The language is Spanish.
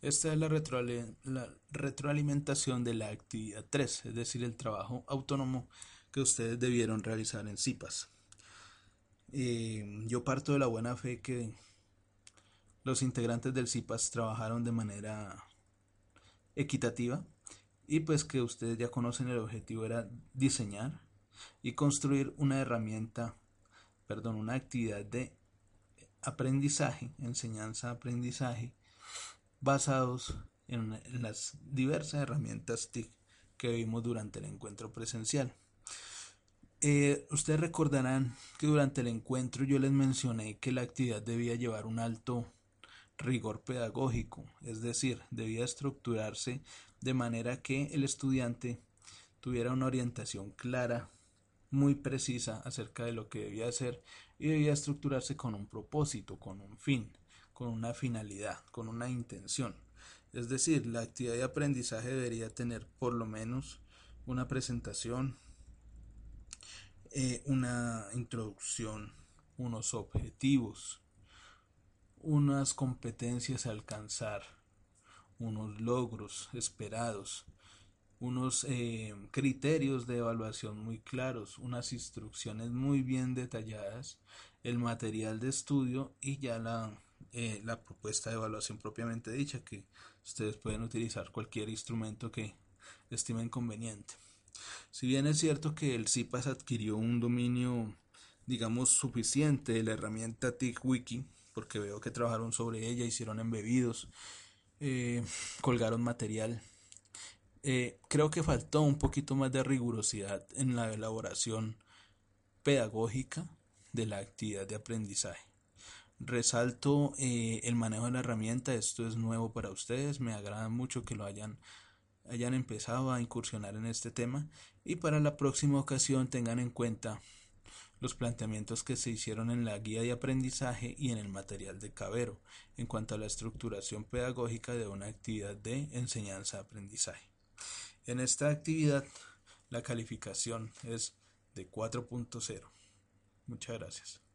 Esta es la, retroalimentación de la actividad 3, es decir, el trabajo autónomo que ustedes debieron realizar en CIPAS. Eh, yo parto de la buena fe que los integrantes del CIPAS trabajaron de manera equitativa y pues que ustedes ya conocen el objetivo era diseñar y construir una herramienta, perdón, una actividad de aprendizaje, enseñanza-aprendizaje basados en, las diversas herramientas TIC que vimos durante el encuentro presencial. Eh, ustedes recordarán que durante el encuentro yo les mencioné que la actividad debía llevar un alto rigor pedagógico, es decir, debía estructurarse de manera que el estudiante tuviera una orientación clara, muy precisa acerca de lo que debía hacer y debía estructurarse con un propósito, con un fin con una finalidad, con una intención. Es decir, la actividad de aprendizaje debería tener por lo menos una presentación, eh, una introducción, unos objetivos, unas competencias a alcanzar, unos logros esperados, unos eh, criterios de evaluación muy claros, unas instrucciones muy bien detalladas, el material de estudio y ya la eh, la propuesta de evaluación propiamente dicha, que ustedes pueden utilizar cualquier instrumento que estimen conveniente. Si bien es cierto que el CIPAS adquirió un dominio, digamos, suficiente de la herramienta TIC-Wiki, porque veo que trabajaron sobre ella, hicieron embebidos, eh, colgaron material. Eh, creo que faltó un poquito más de rigurosidad en la elaboración pedagógica de la actividad de aprendizaje. Resalto eh, el manejo de la herramienta, esto es nuevo para ustedes, me agrada mucho que lo hayan, hayan empezado a incursionar en este tema y para la próxima ocasión tengan en cuenta los planteamientos que se hicieron en la guía de aprendizaje y en el material de Cabero en cuanto a la estructuración pedagógica de una actividad de enseñanza-aprendizaje. En esta actividad la calificación es de 4.0. Muchas gracias.